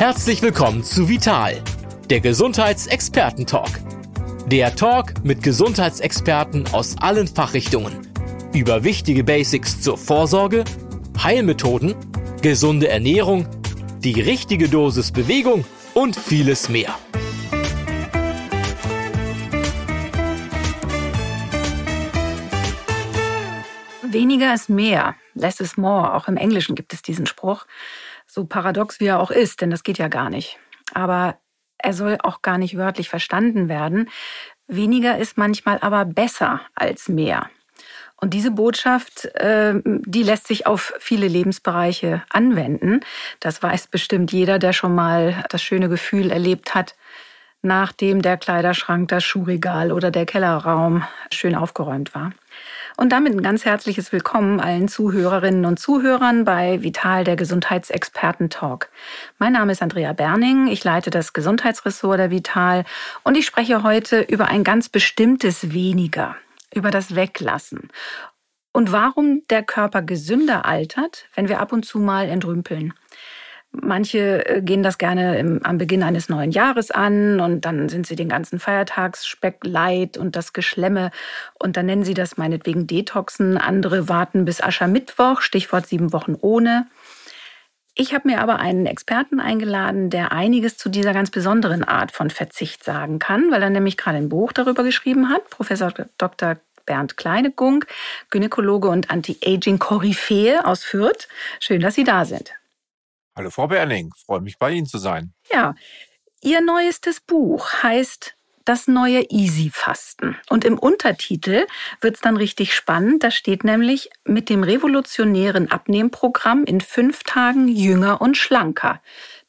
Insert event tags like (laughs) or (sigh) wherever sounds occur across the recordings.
Herzlich willkommen zu Vital, der Gesundheitsexperten-Talk. Der Talk mit Gesundheitsexperten aus allen Fachrichtungen über wichtige Basics zur Vorsorge, Heilmethoden, gesunde Ernährung, die richtige Dosis Bewegung und vieles mehr. Weniger ist mehr, less is more. Auch im Englischen gibt es diesen Spruch, so paradox wie er auch ist, denn das geht ja gar nicht. Aber er soll auch gar nicht wörtlich verstanden werden. Weniger ist manchmal aber besser als mehr. Und diese Botschaft, äh, die lässt sich auf viele Lebensbereiche anwenden. Das weiß bestimmt jeder, der schon mal das schöne Gefühl erlebt hat, nachdem der Kleiderschrank, das Schuhregal oder der Kellerraum schön aufgeräumt war. Und damit ein ganz herzliches Willkommen allen Zuhörerinnen und Zuhörern bei Vital, der Gesundheitsexperten-Talk. Mein Name ist Andrea Berning, ich leite das Gesundheitsressort der Vital und ich spreche heute über ein ganz bestimmtes Weniger, über das Weglassen. Und warum der Körper gesünder altert, wenn wir ab und zu mal entrümpeln. Manche äh, gehen das gerne im, am Beginn eines neuen Jahres an und dann sind sie den ganzen Feiertagsspeck leid und das Geschlemme und dann nennen sie das meinetwegen Detoxen. Andere warten bis Aschermittwoch, Stichwort sieben Wochen ohne. Ich habe mir aber einen Experten eingeladen, der einiges zu dieser ganz besonderen Art von Verzicht sagen kann, weil er nämlich gerade ein Buch darüber geschrieben hat. Professor Dr. Bernd Kleinegunk, Gynäkologe und Anti-Aging-Koryphäe aus Fürth. Schön, dass Sie da sind. Hallo Frau Berling, freue mich bei Ihnen zu sein. Ja, Ihr neuestes Buch heißt das neue Easy-Fasten. Und im Untertitel wird es dann richtig spannend. Da steht nämlich mit dem revolutionären Abnehmprogramm in fünf Tagen jünger und schlanker.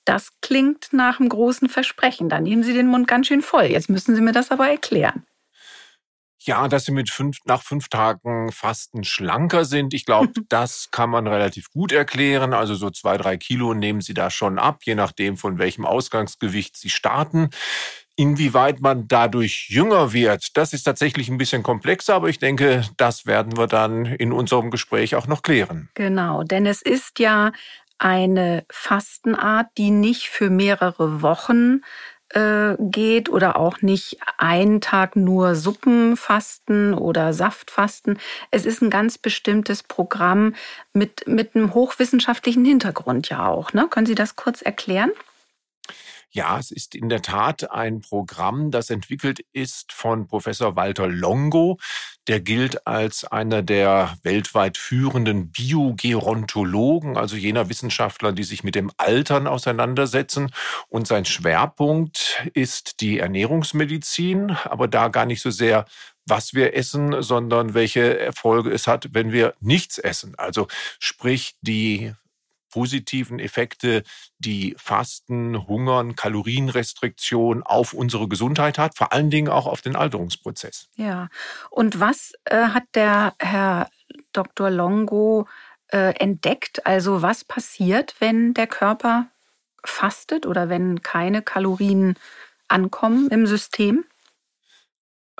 Das klingt nach einem großen Versprechen. Da nehmen Sie den Mund ganz schön voll. Jetzt müssen Sie mir das aber erklären. Ja, dass sie mit fünf, nach fünf Tagen Fasten schlanker sind. Ich glaube, (laughs) das kann man relativ gut erklären. Also so zwei, drei Kilo nehmen sie da schon ab, je nachdem, von welchem Ausgangsgewicht sie starten. Inwieweit man dadurch jünger wird, das ist tatsächlich ein bisschen komplexer, aber ich denke, das werden wir dann in unserem Gespräch auch noch klären. Genau, denn es ist ja eine Fastenart, die nicht für mehrere Wochen äh, geht oder auch nicht einen Tag nur Suppenfasten oder Saftfasten. Es ist ein ganz bestimmtes Programm mit, mit einem hochwissenschaftlichen Hintergrund ja auch. Ne? Können Sie das kurz erklären? Ja, es ist in der Tat ein Programm, das entwickelt ist von Professor Walter Longo. Der gilt als einer der weltweit führenden Biogerontologen, also jener Wissenschaftler, die sich mit dem Altern auseinandersetzen. Und sein Schwerpunkt ist die Ernährungsmedizin, aber da gar nicht so sehr was wir essen, sondern welche Erfolge es hat, wenn wir nichts essen. Also sprich die positiven Effekte, die Fasten, Hungern, Kalorienrestriktion auf unsere Gesundheit hat, vor allen Dingen auch auf den Alterungsprozess. Ja, und was äh, hat der Herr Dr. Longo äh, entdeckt? Also was passiert, wenn der Körper fastet oder wenn keine Kalorien ankommen im System?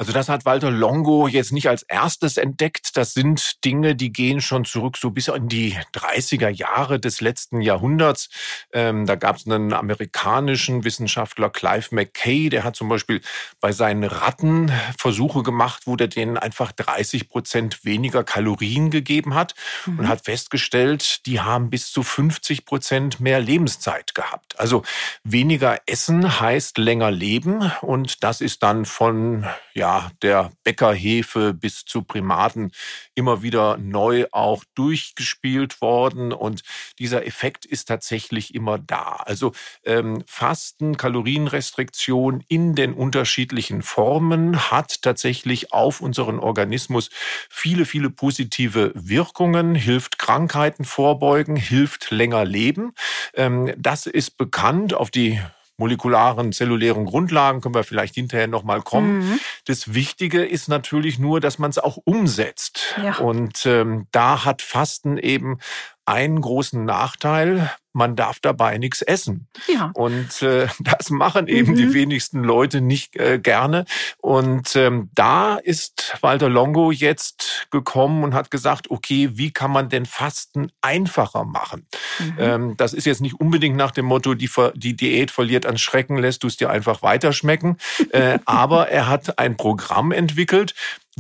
Also das hat Walter Longo jetzt nicht als erstes entdeckt. Das sind Dinge, die gehen schon zurück so bis in die 30er Jahre des letzten Jahrhunderts. Ähm, da gab es einen amerikanischen Wissenschaftler, Clive McKay, der hat zum Beispiel bei seinen Ratten Versuche gemacht, wo der denen einfach 30 Prozent weniger Kalorien gegeben hat mhm. und hat festgestellt, die haben bis zu 50 Prozent mehr Lebenszeit gehabt. Also weniger essen heißt länger leben und das ist dann von ja der Bäckerhefe bis zu Primaten immer wieder neu auch durchgespielt worden. Und dieser Effekt ist tatsächlich immer da. Also ähm, Fasten, Kalorienrestriktion in den unterschiedlichen Formen hat tatsächlich auf unseren Organismus viele, viele positive Wirkungen, hilft Krankheiten vorbeugen, hilft länger leben. Ähm, das ist bekannt auf die molekularen, zellulären Grundlagen, können wir vielleicht hinterher nochmal kommen. Mhm. Das Wichtige ist natürlich nur, dass man es auch umsetzt. Ja. Und ähm, da hat Fasten eben einen großen Nachteil, man darf dabei nichts essen. Ja. Und äh, (laughs) das machen eben Mhm. die wenigsten Leute nicht äh, gerne. Und ähm, da ist Walter Longo jetzt gekommen und hat gesagt, okay, wie kann man denn Fasten einfacher machen? Mhm. Ähm, das ist jetzt nicht unbedingt nach dem Motto, die, die Diät verliert an Schrecken, lässt du es dir einfach weiterschmecken. äh, (laughs) aber er hat ein Programm entwickelt,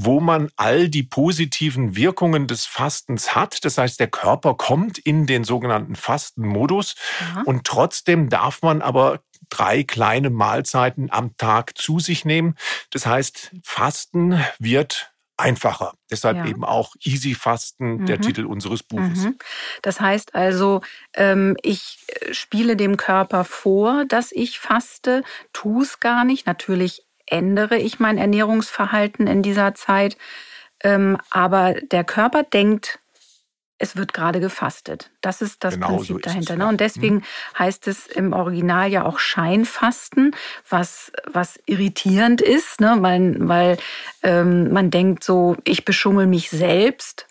wo man all die positiven Wirkungen des Fastens hat. Das heißt, der Körper kommt in den sogenannten Fastenmodus Ja. und trotzdem darf man aber drei kleine Mahlzeiten am Tag zu sich nehmen. Das heißt, Fasten wird einfacher. Deshalb Ja. eben auch Easy Fasten, der Mhm. Titel unseres Buches. Mhm. Das heißt also, ähm, ich äh, spiele dem Körper vor, dass ich faste, tue es gar nicht. Natürlich ändere ich mein Ernährungsverhalten in dieser Zeit, ähm, aber der Körper denkt, es wird gerade gefastet. Das ist das Genau so Prinzip es, dahinter. ja. Mhm. Ne? Und deswegen heißt es im Original ja auch Scheinfasten, was, was irritierend ist, ne? weil, weil ähm, man denkt so, ich beschummel mich selbst.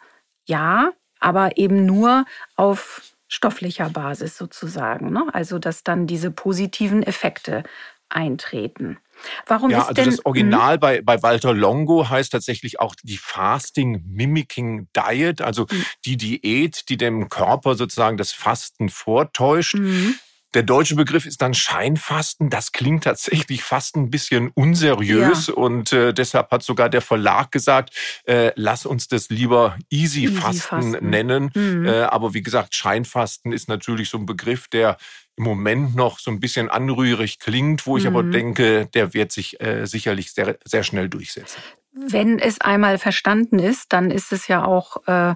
Ja, aber eben nur auf stofflicher Basis sozusagen. Ne? Also, dass dann diese positiven Effekte eintreten. Warum Ja, ist also denn das Original bei, bei Walter Longo heißt tatsächlich auch die Fasting Mimicking Diet, also Mhm. die Diät, die dem Körper sozusagen das Fasten vortäuscht. Mhm. Der deutsche Begriff ist dann Scheinfasten. Das klingt tatsächlich fast ein bisschen unseriös und äh, deshalb hat sogar der Verlag gesagt, äh, lass uns das lieber Easy, Easy Fasten, Fasten. nennen. Mhm. Äh, aber wie gesagt, Scheinfasten ist natürlich so ein Begriff, der im Moment noch so ein bisschen anrührig klingt, wo ich aber Mhm. denke, der wird sich äh, sicherlich sehr, sehr schnell durchsetzen. Wenn es einmal verstanden ist, dann ist es ja auch äh,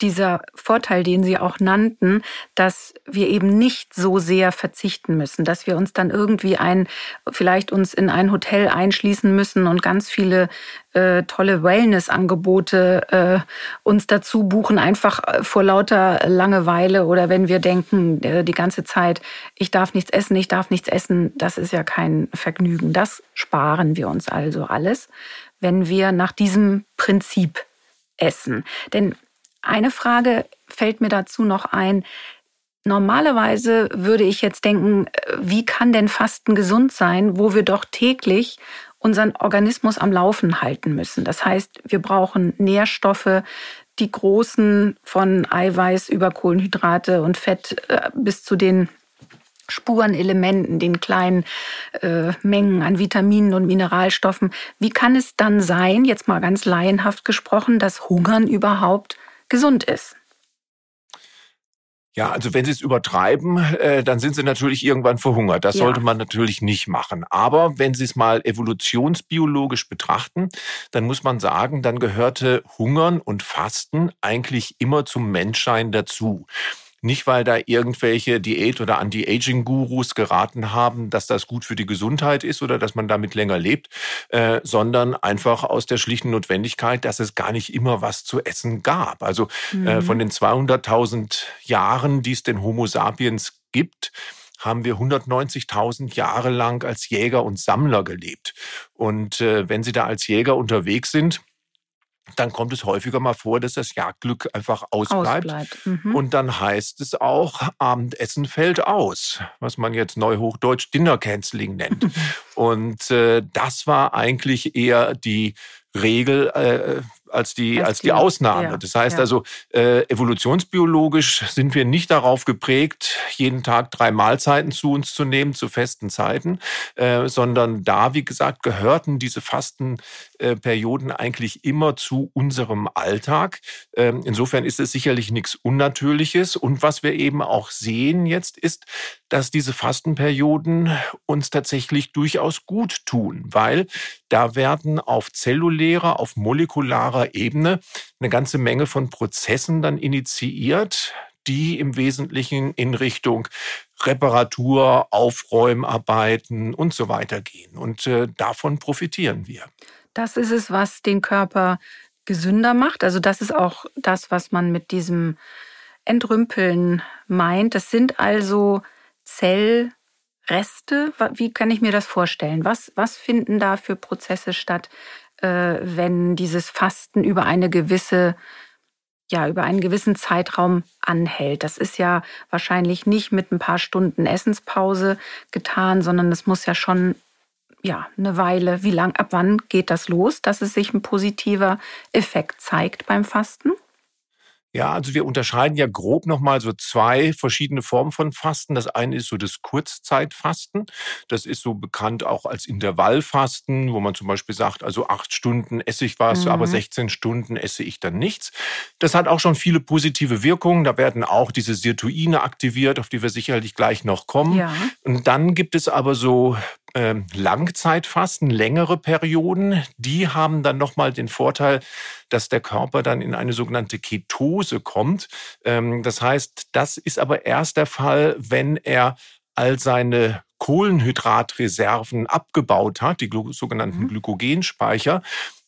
dieser Vorteil, den Sie auch nannten, dass wir eben nicht so sehr verzichten müssen, dass wir uns dann irgendwie ein, vielleicht uns in ein Hotel einschließen müssen und ganz viele äh, tolle Wellness-Angebote äh, uns dazu buchen, einfach äh, vor lauter Langeweile oder wenn wir denken, äh, die ganze Zeit, ich darf nichts essen, ich darf nichts essen, das ist ja kein Vergnügen. Das sparen wir uns also alles, wenn wir nach diesem Prinzip essen. Denn eine Frage fällt mir dazu noch ein. Normalerweise würde ich jetzt denken, äh, wie kann denn Fasten gesund sein, wo wir doch täglich unseren Organismus am Laufen halten müssen. Das heißt, wir brauchen Nährstoffe, die großen von Eiweiß über Kohlenhydrate und Fett äh, bis zu den Spurenelementen, den kleinen äh, Mengen an Vitaminen und Mineralstoffen. Wie kann es dann sein, jetzt mal ganz laienhaft gesprochen, dass Hungern überhaupt gesund ist? Ja, also wenn Sie es übertreiben, äh, dann sind Sie natürlich irgendwann verhungert. Das Ja. sollte man natürlich nicht machen. Aber wenn Sie es mal evolutionsbiologisch betrachten, dann muss man sagen, dann gehörte Hungern und Fasten eigentlich immer zum Menschsein dazu. Nicht, weil da irgendwelche Diät- oder Anti-Aging-Gurus geraten haben, dass das gut für die Gesundheit ist oder dass man damit länger lebt, äh, sondern einfach aus der schlichten Notwendigkeit, dass es gar nicht immer was zu essen gab. Also äh, Mhm. von den 200.000 Jahren, die es den Homo sapiens gibt, haben wir 190.000 Jahre lang als Jäger und Sammler gelebt. Und äh, wenn Sie da als Jäger unterwegs sind, dann kommt es häufiger mal vor, dass das Jagdglück einfach ausbleibt. Ausbleibt. Mhm. Und dann heißt es auch, Abendessen fällt aus, was man jetzt neuhochdeutsch Dinner Canceling nennt. (laughs) Und äh, das war eigentlich eher die Regel äh, als die Als als die Ausnahme. ja, das heißt ja. also äh, evolutionsbiologisch sind wir nicht darauf geprägt, jeden Tag drei Mahlzeiten zu uns zu nehmen zu festen Zeiten, äh, sondern da wie gesagt gehörten diese Fastenperioden eigentlich immer zu unserem Alltag. Ähm, insofern ist es sicherlich nichts Unnatürliches. Und was wir eben auch sehen jetzt ist, dass diese Fastenperioden uns tatsächlich durchaus gut tun, weil da werden auf zellulärer, auf molekularer Ebene eine ganze Menge von Prozessen dann initiiert, die im Wesentlichen in Richtung Reparatur, Aufräumarbeiten und so weiter gehen. Und äh, davon profitieren wir. Das ist es, was den Körper gesünder macht. Also das ist auch das, was man mit diesem Entrümpeln meint. Das sind also Reste? Wie kann ich mir das vorstellen? Was, was finden da für Prozesse statt, äh, wenn dieses Fasten über eine gewisse ja, über einen gewissen Zeitraum anhält. Das ist ja wahrscheinlich nicht mit ein paar Stunden Essenspause getan, sondern es muss ja schon ja, eine Weile, wie lang, ab wann geht das los, dass es sich ein positiver Effekt zeigt beim Fasten? Ja, also wir unterscheiden ja grob nochmal so zwei verschiedene Formen von Fasten. Das eine ist so das Kurzzeitfasten. Das ist so bekannt auch als Intervallfasten, wo man zum Beispiel sagt, also acht Stunden esse ich was, mhm. aber 16 Stunden esse ich dann nichts. Das hat auch schon viele positive Wirkungen. Da werden auch diese Sirtuine aktiviert, auf die wir sicherlich gleich noch kommen. Ja. Und dann gibt es aber so Langzeitfasten, längere Perioden, die haben dann nochmal den Vorteil, dass der Körper dann in eine sogenannte Ketose kommt. Ähm, das heißt, das ist aber erst der Fall, wenn er all seine Kohlenhydratreserven abgebaut hat, die sogenannten mhm. Glykogenspeicher.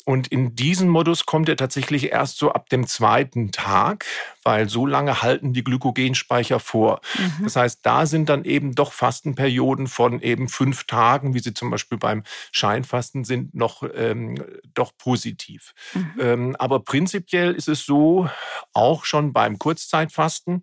Und in diesen Modus kommt er tatsächlich erst so ab dem zweiten Tag, weil so lange halten die Glykogenspeicher vor. Mhm. Das heißt, da sind dann eben doch Fastenperioden von eben fünf Tagen, wie sie zum Beispiel beim Scheinfasten sind, noch ähm, doch positiv. Mhm. Ähm, aber prinzipiell ist es so, auch schon beim Kurzzeitfasten,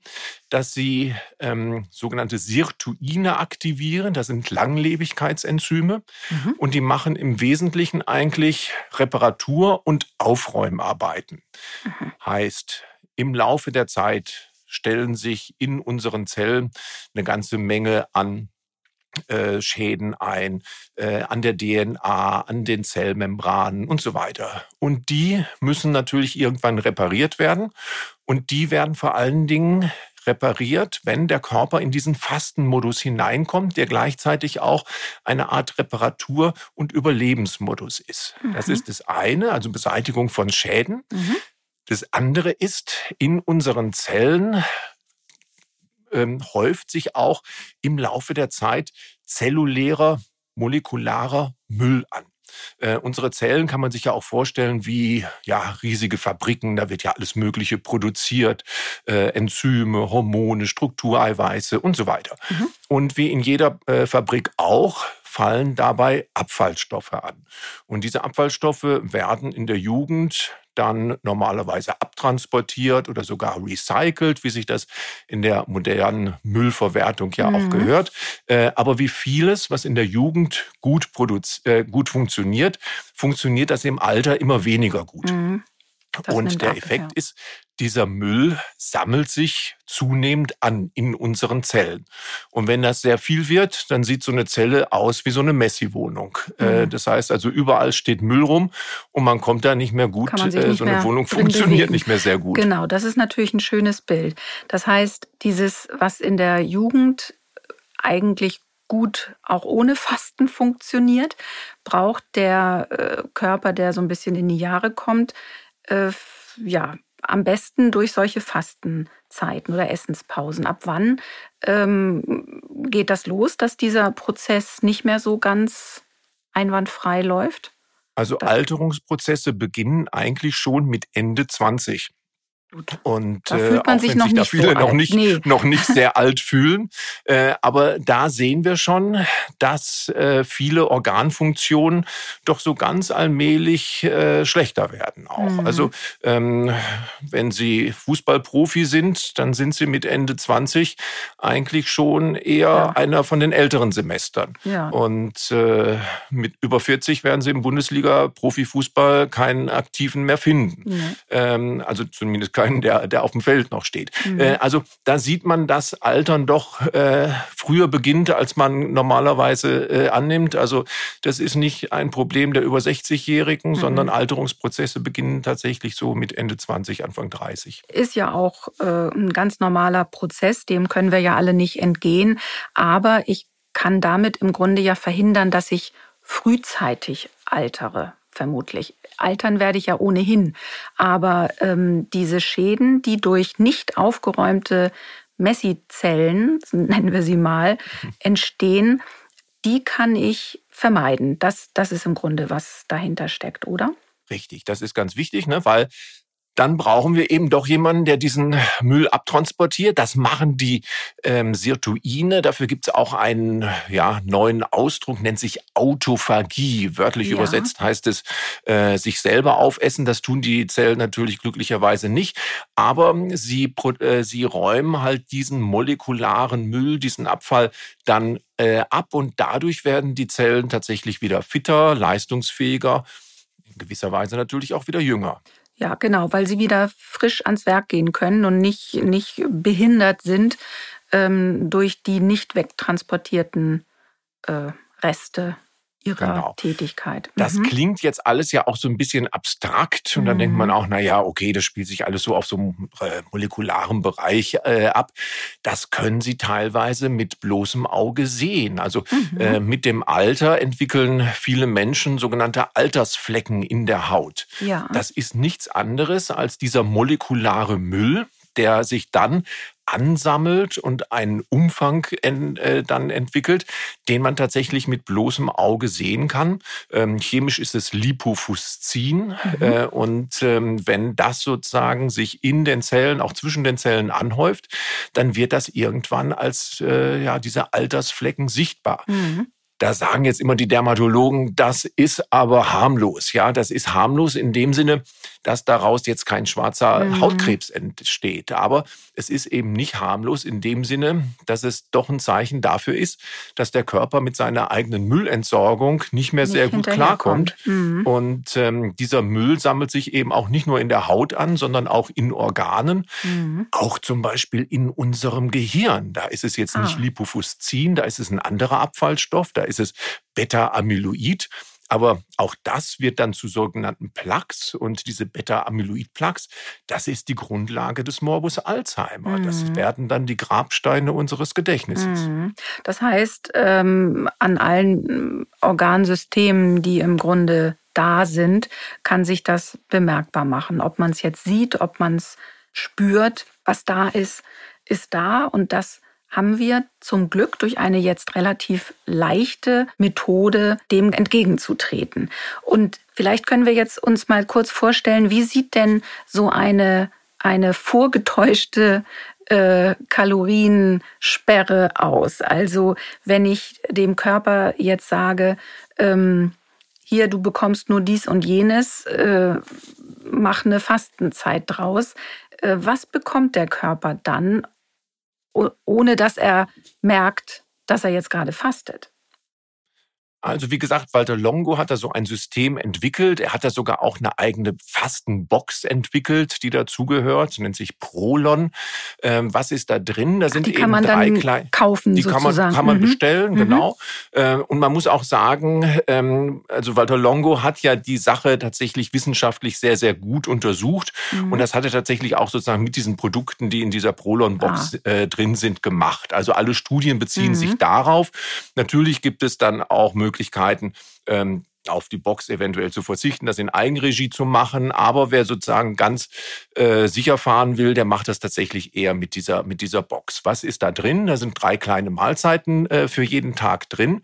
dass sie ähm, sogenannte Sirtuine aktivieren. Das sind Langlebigkeitsenzyme mhm. und die machen im Wesentlichen eigentlich Reparatur- und Aufräumarbeiten. Mhm. Heißt, im Laufe der Zeit stellen sich in unseren Zellen eine ganze Menge an äh, Schäden ein, äh, an der DNA, an den Zellmembranen und so weiter. Und die müssen natürlich irgendwann repariert werden. Und die werden vor allen Dingen repariert, wenn der Körper in diesen Fastenmodus hineinkommt, der gleichzeitig auch eine Art Reparatur- und Überlebensmodus ist. Mhm. Das ist das eine, also Beseitigung von Schäden. Mhm. Das andere ist, in unseren Zellen ähm, häuft sich auch im Laufe der Zeit zellulärer, molekularer Müll an. Äh, unsere Zellen kann man sich ja auch vorstellen wie ja riesige Fabriken. Da wird ja alles Mögliche produziert: äh, Enzyme, Hormone, Struktureiweiße und so weiter. Mhm. Und wie in jeder äh, Fabrik auch fallen dabei Abfallstoffe an. Und diese Abfallstoffe werden in der Jugend dann normalerweise abtransportiert oder sogar recycelt, wie sich das in der modernen Müllverwertung ja mhm. auch gehört. Äh, aber wie vieles, was in der Jugend gut, äh, gut funktioniert, funktioniert das im Alter immer weniger gut. Mhm. Und der Effekt ja. ist, dieser Müll sammelt sich zunehmend an in unseren Zellen. Und wenn das sehr viel wird, dann sieht so eine Zelle aus wie so eine Messi-Wohnung. Äh, mhm. Das heißt also, überall steht Müll rum und man kommt da nicht mehr gut. Nicht äh, so eine Wohnung funktioniert nicht mehr sehr gut. Genau, das ist natürlich ein schönes Bild. Das heißt, dieses, was in der Jugend eigentlich gut auch ohne Fasten funktioniert, braucht der äh, Körper, der so ein bisschen in die Jahre kommt, äh, ja, am besten durch solche Fastenzeiten oder Essenspausen. Ab wann ähm, geht das los, dass dieser Prozess nicht mehr so ganz einwandfrei läuft? Also das Alterungsprozesse beginnen eigentlich schon mit Ende 20. Und da äh, auch wenn sich, sich da viele so noch nicht, nee. noch nicht sehr alt fühlen. Äh, aber da sehen wir schon, dass äh, viele Organfunktionen doch so ganz allmählich äh, schlechter werden auch. Mhm. Also ähm, wenn Sie Fußballprofi sind, dann sind Sie mit Ende 20 eigentlich schon eher ja. einer von den älteren Semestern. Ja. Und äh, mit über 40 werden Sie im Bundesliga-Profifußball keinen Aktiven mehr finden. Mhm. Ähm, also zumindest keinen, der, der auf dem Feld noch steht. Mhm. Äh, also da sieht man, dass Altern doch äh, früher beginnt, als man normalerweise äh, annimmt. Also das ist nicht ein Problem der über 60-Jährigen, mhm. sondern Alterungsprozesse beginnen tatsächlich so mit Ende 20, Anfang 30. Ist ja auch äh, ein ganz normaler Prozess, dem können wir ja alle nicht entgehen. Aber ich kann damit im Grunde ja verhindern, dass ich frühzeitig altere vermutlich. Altern werde ich ja ohnehin. Aber ähm, diese Schäden, die durch nicht aufgeräumte Messizellen, (laughs) nennen wir sie mal, entstehen, die kann ich vermeiden. Das, das ist im Grunde, was dahinter steckt, oder? Richtig, das ist ganz wichtig, ne? weil dann brauchen wir eben doch jemanden, der diesen Müll abtransportiert. Das machen die ähm, Sirtuine. Dafür gibt es auch einen ja, neuen Ausdruck, nennt sich Autophagie. Wörtlich ja. übersetzt heißt es äh, sich selber aufessen. Das tun die Zellen natürlich glücklicherweise nicht. Aber sie, äh, sie räumen halt diesen molekularen Müll, diesen Abfall dann äh, ab und dadurch werden die Zellen tatsächlich wieder fitter, leistungsfähiger, in gewisser Weise natürlich auch wieder jünger. Ja, genau, weil sie wieder frisch ans Werk gehen können und nicht, nicht behindert sind ähm, durch die nicht wegtransportierten äh, Reste ihrer genau. Tätigkeit. Das mhm. klingt jetzt alles ja auch so ein bisschen abstrakt und dann mhm. denkt man mhm. auch, na ja, okay, das spielt sich alles so auf so einem äh, molekularen Bereich äh, ab. Das können Sie teilweise mit bloßem Auge sehen. Also mhm. äh, mit dem Alter entwickeln viele Menschen sogenannte Altersflecken in der Haut. Ja. Das ist nichts anderes als dieser molekulare Müll, der sich dann ansammelt und einen Umfang en, äh, dann entwickelt, den man tatsächlich mit bloßem Auge sehen kann. Ähm, chemisch ist es Lipofuscin mhm. äh, und ähm, wenn das sozusagen sich in den Zellen, auch zwischen den Zellen anhäuft, dann wird das irgendwann als äh, ja diese Altersflecken sichtbar. Mhm. Da sagen jetzt immer die Dermatologen, das ist aber harmlos. Ja, das ist harmlos in dem Sinne, dass daraus jetzt kein schwarzer mhm. Hautkrebs entsteht. Aber es ist eben nicht harmlos in dem Sinne, dass es doch ein Zeichen dafür ist, dass der Körper mit seiner eigenen Müllentsorgung nicht mehr nicht sehr gut klarkommt. Mhm. Und ähm, dieser Müll sammelt sich eben auch nicht nur in der Haut an, sondern auch in Organen, mhm. auch zum Beispiel in unserem Gehirn. Da ist es jetzt ah. nicht Lipofuscin, da ist es ein anderer Abfallstoff, da ist es Beta-Amyloid. Aber auch das wird dann zu sogenannten Plaques und diese Beta-Amyloid-Plaques, das ist die Grundlage des Morbus Alzheimer. Mhm. Das werden dann die Grabsteine unseres Gedächtnisses. Mhm. Das heißt, ähm, an allen Organsystemen, die im Grunde da sind, kann sich das bemerkbar machen. Ob man es jetzt sieht, ob man es spürt, was da ist, ist da und das haben wir zum Glück durch eine jetzt relativ leichte Methode dem entgegenzutreten. Und vielleicht können wir jetzt uns mal kurz vorstellen, wie sieht denn so eine, eine vorgetäuschte äh, Kaloriensperre aus? Also wenn ich dem Körper jetzt sage, ähm, hier, du bekommst nur dies und jenes, äh, mach eine Fastenzeit draus. Äh, was bekommt der Körper dann ohne dass er merkt, dass er jetzt gerade fastet. Also wie gesagt, Walter Longo hat da so ein System entwickelt. Er hat da sogar auch eine eigene Fastenbox entwickelt, die dazugehört. Nennt sich Prolon. Ähm, was ist da drin? Da sind die kann man drei kleine. Kaufen die sozusagen. kann man kann man mhm. bestellen, mhm. genau. Äh, und man muss auch sagen, ähm, also Walter Longo hat ja die Sache tatsächlich wissenschaftlich sehr sehr gut untersucht mhm. und das hat er tatsächlich auch sozusagen mit diesen Produkten, die in dieser Prolon-Box ah. äh, drin sind, gemacht. Also alle Studien beziehen mhm. sich darauf. Natürlich gibt es dann auch Möglichkeiten Möglichkeiten, ähm, auf die Box eventuell zu verzichten, das in Eigenregie zu machen. Aber wer sozusagen ganz äh, sicher fahren will, der macht das tatsächlich eher mit dieser, mit dieser Box. Was ist da drin? Da sind drei kleine Mahlzeiten äh, für jeden Tag drin.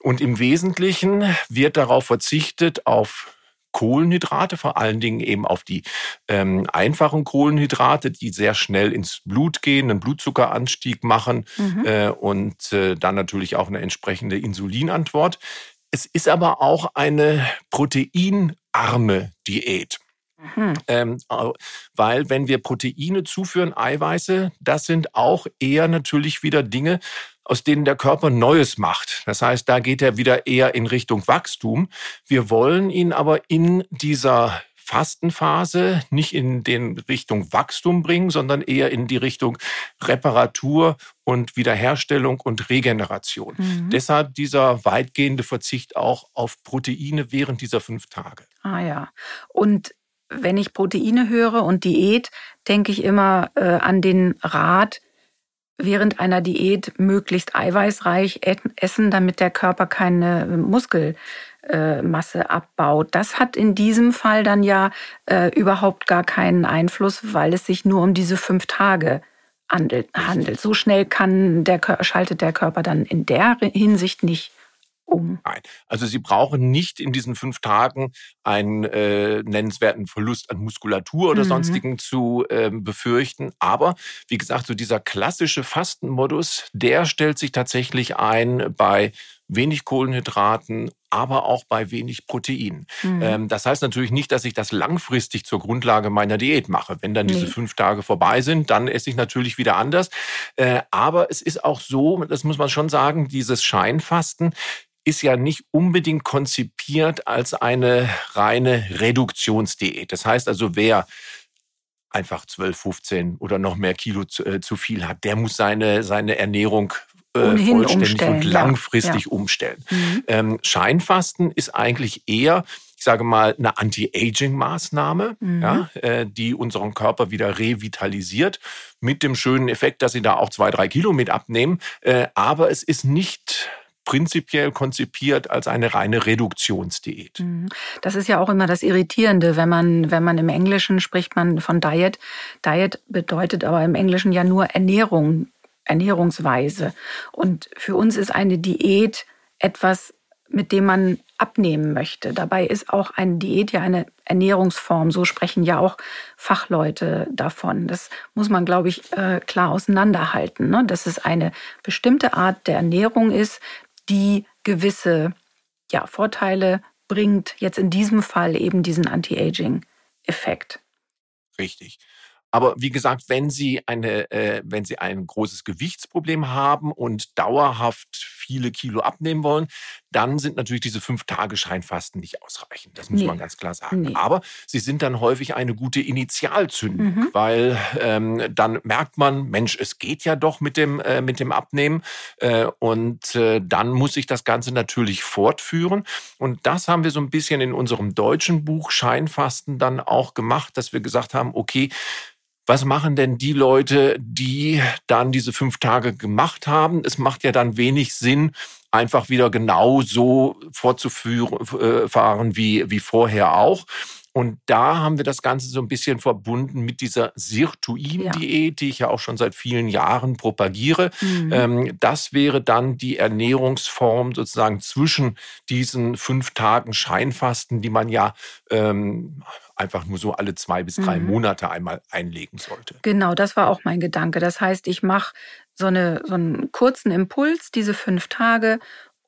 Und im Wesentlichen wird darauf verzichtet, auf Kohlenhydrate, vor allen Dingen eben auf die ähm, einfachen Kohlenhydrate, die sehr schnell ins Blut gehen, einen Blutzuckeranstieg machen mhm. äh, und äh, dann natürlich auch eine entsprechende Insulinantwort. Es ist aber auch eine proteinarme Diät. Mhm. Ähm, weil wenn wir Proteine zuführen, Eiweiße, das sind auch eher natürlich wieder Dinge, aus denen der Körper Neues macht. Das heißt, da geht er wieder eher in Richtung Wachstum. Wir wollen ihn aber in dieser Fastenphase nicht in den Richtung Wachstum bringen, sondern eher in die Richtung Reparatur und Wiederherstellung und Regeneration. Mhm. Deshalb dieser weitgehende Verzicht auch auf Proteine während dieser fünf Tage. Ah ja. Und wenn ich Proteine höre und Diät, denke ich immer äh, an den Rat, während einer Diät möglichst eiweißreich essen, damit der Körper keine Muskelmasse abbaut. Das hat in diesem Fall dann ja äh, überhaupt gar keinen Einfluss, weil es sich nur um diese fünf Tage handelt. So schnell kann der, schaltet der Körper dann in der Hinsicht nicht um? Nein. Also Sie brauchen nicht in diesen fünf Tagen einen äh, nennenswerten Verlust an Muskulatur oder mhm. sonstigen zu äh, befürchten. Aber wie gesagt, so dieser klassische Fastenmodus, der stellt sich tatsächlich ein bei wenig Kohlenhydraten, aber auch bei wenig Protein. Mhm. Ähm, das heißt natürlich nicht, dass ich das langfristig zur Grundlage meiner Diät mache. Wenn dann nee. diese fünf Tage vorbei sind, dann esse ich natürlich wieder anders. Äh, aber es ist auch so, das muss man schon sagen, dieses Scheinfasten ist ja nicht unbedingt konzipiert als eine reine Reduktionsdiät. Das heißt also, wer einfach 12, 15 oder noch mehr Kilo zu, äh, zu viel hat, der muss seine, seine Ernährung äh, vollständig umstellen, und langfristig ja. umstellen. Mhm. Ähm, Scheinfasten ist eigentlich eher ich sage mal, eine Anti-Aging-Maßnahme, mhm. ja, äh, die unseren Körper wieder revitalisiert, mit dem schönen Effekt, dass sie da auch zwei, drei Kilo mit abnehmen. Äh, aber es ist nicht prinzipiell konzipiert als eine reine Reduktionsdiät. Mhm. Das ist ja auch immer das Irritierende, wenn man, wenn man im Englischen spricht man von Diet. Diet bedeutet aber im Englischen ja nur Ernährung, Ernährungsweise. Und für uns ist eine Diät etwas, mit dem man abnehmen möchte. Dabei ist auch eine Diät ja eine Ernährungsform. So sprechen ja auch Fachleute davon. Das muss man, glaube ich, äh, klar auseinanderhalten. Ne? Dass es eine bestimmte Art der Ernährung ist, die gewisse ja, Vorteile bringt. Jetzt in diesem Fall eben diesen Anti-Aging-Effekt. Richtig. Aber wie gesagt, wenn Sie eine, äh, wenn Sie ein großes Gewichtsproblem haben und dauerhaft viele Kilo abnehmen wollen, dann sind natürlich diese fünf Tage Scheinfasten nicht ausreichend. Das muss nee. man ganz klar sagen. Nee. Aber sie sind dann häufig eine gute Initialzündung, mhm. weil ähm, dann merkt man, Mensch, es geht ja doch mit dem äh, mit dem Abnehmen äh, und äh, dann muss ich das Ganze natürlich fortführen. Und das haben wir so ein bisschen in unserem deutschen Buch Scheinfasten dann auch gemacht, dass wir gesagt haben, okay, was machen denn die Leute, die dann diese fünf Tage gemacht haben? Es macht ja dann wenig Sinn, einfach wieder genau so fortzufahren äh, wie, wie vorher auch. Und da haben wir das Ganze so ein bisschen verbunden mit dieser Sirtuin-Diät, ja. die ich ja auch schon seit vielen Jahren propagiere. Mhm. Ähm, das wäre dann die Ernährungsform sozusagen zwischen diesen fünf Tagen Scheinfasten, die man ja ähm, einfach nur so alle zwei bis drei mhm. Monate einmal einlegen sollte. Genau, das war auch mein Gedanke. Das heißt, ich mache so, eine, so einen kurzen Impuls, diese fünf Tage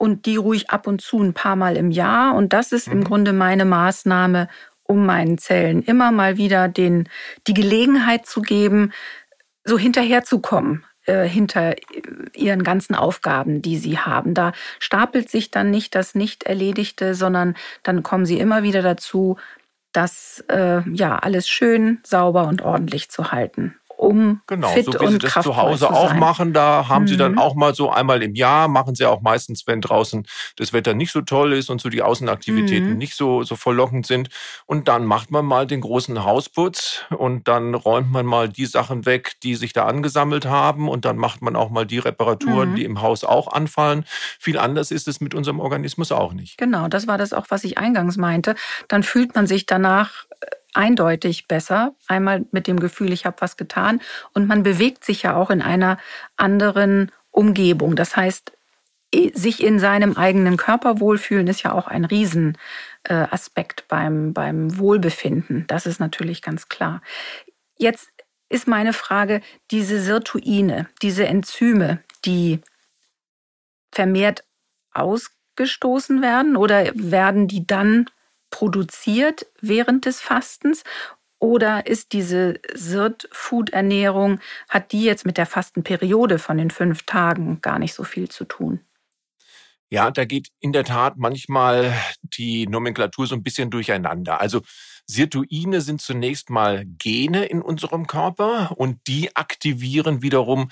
und die ruhig ab und zu ein paar Mal im Jahr. Und das ist mhm. im Grunde meine Maßnahme, um meinen Zellen immer mal wieder den, die Gelegenheit zu geben, so hinterherzukommen äh, hinter ihren ganzen Aufgaben, die sie haben. Da stapelt sich dann nicht das Nicht-Erledigte, sondern dann kommen sie immer wieder dazu, das äh, ja alles schön, sauber und ordentlich zu halten um genau, fit so wie und Sie das zu Hause zu auch machen. Da haben mhm. Sie dann mhm. auch mal so einmal im Jahr, machen Sie auch meistens, wenn draußen das Wetter nicht so toll ist und so die Außenaktivitäten mhm. nicht so, so verlockend sind. Und dann macht man mal den großen Hausputz und dann räumt man mal die Sachen weg, die sich da angesammelt haben und dann macht man auch mal die Reparaturen, mhm. die im Haus auch anfallen. Viel anders ist es mit unserem Organismus auch nicht. Genau, das war das auch, was ich eingangs meinte. Dann fühlt man sich danach eindeutig besser. Einmal mit dem Gefühl, ich habe was getan. Und man bewegt sich ja auch in einer anderen Umgebung. Das heißt, sich in seinem eigenen Körper wohlfühlen ist ja auch ein Riesenaspekt beim, beim Wohlbefinden. Das ist natürlich ganz klar. Jetzt ist meine Frage, diese Sirtuine, diese Enzyme, die vermehrt ausgestoßen werden oder werden die dann produziert während des Fastens? Oder ist diese Sirt-Food-Ernährung, hat die jetzt mit der Fastenperiode von den fünf Tagen gar nicht so viel zu tun? Ja, da geht in der Tat manchmal die Nomenklatur so ein bisschen durcheinander. Also Sirtuine sind zunächst mal Gene in unserem Körper und die aktivieren wiederum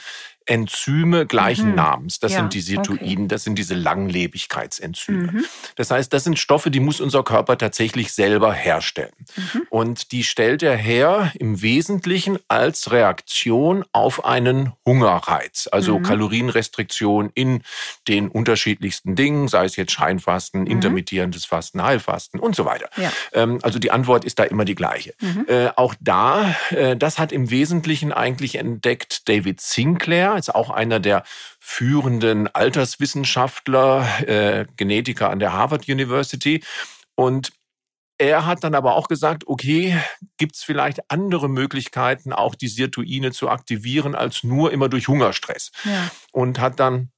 Enzyme gleichen mhm. Namens. Das ja, sind die Sirtuinen, okay. das sind diese Langlebigkeitsenzyme. Mhm. Das heißt, das sind Stoffe, die muss unser Körper tatsächlich selber herstellen. Mhm. Und die stellt er her im Wesentlichen als Reaktion auf einen Hungerreiz, also mhm. Kalorienrestriktion in den unterschiedlichsten Dingen, sei es jetzt Scheinfasten, mhm. intermittierendes Fasten, Heilfasten und so weiter. Ja. Ähm, also die Antwort ist da immer die gleiche. Mhm. Äh, auch da, äh, das hat im Wesentlichen eigentlich entdeckt David Sinclair ist auch einer der führenden Alterswissenschaftler, äh, Genetiker an der Harvard University. Und er hat dann aber auch gesagt, okay, gibt es vielleicht andere Möglichkeiten, auch die Sirtuine zu aktivieren, als nur immer durch Hungerstress. Ja. Und hat dann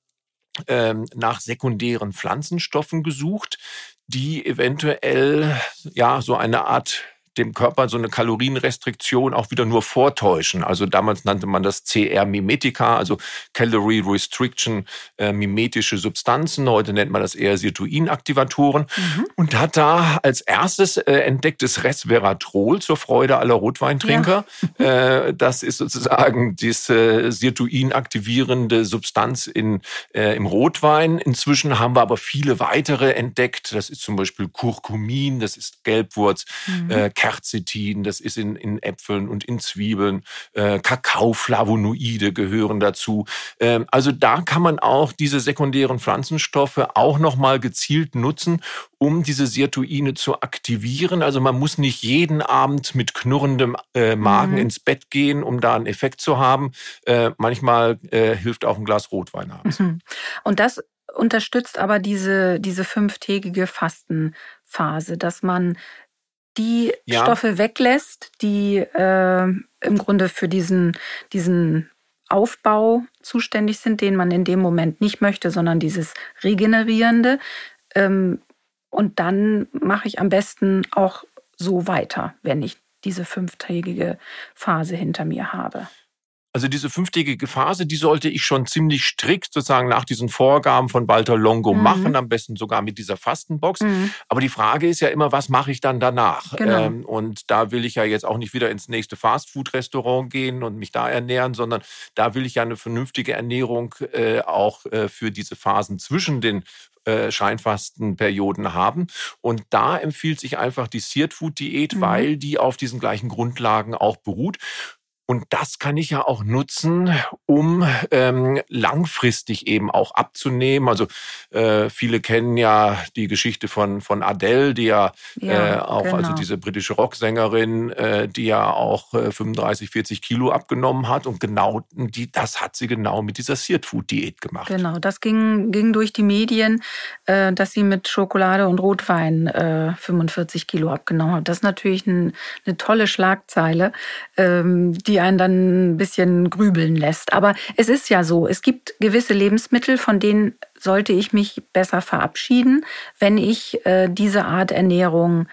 ähm, nach sekundären Pflanzenstoffen gesucht, die eventuell ja so eine Art dem Körper so eine Kalorienrestriktion auch wieder nur vortäuschen. Also damals nannte man das CR-Mimetika, also Calorie Restriction, äh, mimetische Substanzen. Heute nennt man das eher Sirtuinaktivatoren. Mhm. Und hat da als erstes äh, entdecktes Resveratrol zur Freude aller Rotweintrinker. Ja. (laughs) äh, das ist sozusagen diese Sirtuin aktivierende Substanz in, äh, im Rotwein. Inzwischen haben wir aber viele weitere entdeckt. Das ist zum Beispiel Curcumin, das ist Gelbwurz, mhm. äh, Quercetin, das ist in, in Äpfeln und in Zwiebeln, äh, Kakaoflavonoide gehören dazu. Ähm, also da kann man auch diese sekundären Pflanzenstoffe auch nochmal gezielt nutzen, um diese Sirtuine zu aktivieren. Also man muss nicht jeden Abend mit knurrendem äh, Magen mhm. ins Bett gehen, um da einen Effekt zu haben. Äh, manchmal äh, hilft auch ein Glas Rotwein abends. Mhm. Und das unterstützt aber diese, diese fünftägige Fastenphase, dass man die ja. Stoffe weglässt, die äh, im Grunde für diesen, diesen Aufbau zuständig sind, den man in dem Moment nicht möchte, sondern dieses Regenerierende. Ähm, und dann mache ich am besten auch so weiter, wenn ich diese fünftägige Phase hinter mir habe. Also diese fünftägige Phase, die sollte ich schon ziemlich strikt sozusagen nach diesen Vorgaben von Walter Longo mhm. machen, am besten sogar mit dieser Fastenbox. Mhm. Aber die Frage ist ja immer, was mache ich dann danach? Genau. Ähm, und da will ich ja jetzt auch nicht wieder ins nächste Fastfood-Restaurant gehen und mich da ernähren, sondern da will ich ja eine vernünftige Ernährung äh, auch äh, für diese Phasen zwischen den äh, Scheinfastenperioden haben. Und da empfiehlt sich einfach die Seared Food Diät, mhm. weil die auf diesen gleichen Grundlagen auch beruht. Und das kann ich ja auch nutzen, um ähm, langfristig eben auch abzunehmen. Also äh, viele kennen ja die Geschichte von von Adele, die ja, ja äh, auch also genau. also diese britische Rocksängerin, äh, die ja auch äh, 35, 40 Kilo abgenommen hat. Und genau die, das hat sie genau mit dieser Seared Food Diät gemacht. Genau, das ging ging durch die Medien, äh, dass sie mit Schokolade und Rotwein äh, 45 Kilo abgenommen hat. Das ist natürlich ein, eine tolle Schlagzeile, ähm, die einen dann ein bisschen grübeln lässt. Aber es ist ja so, es gibt gewisse Lebensmittel, von denen sollte ich mich besser verabschieden, wenn ich äh, diese Art Ernährung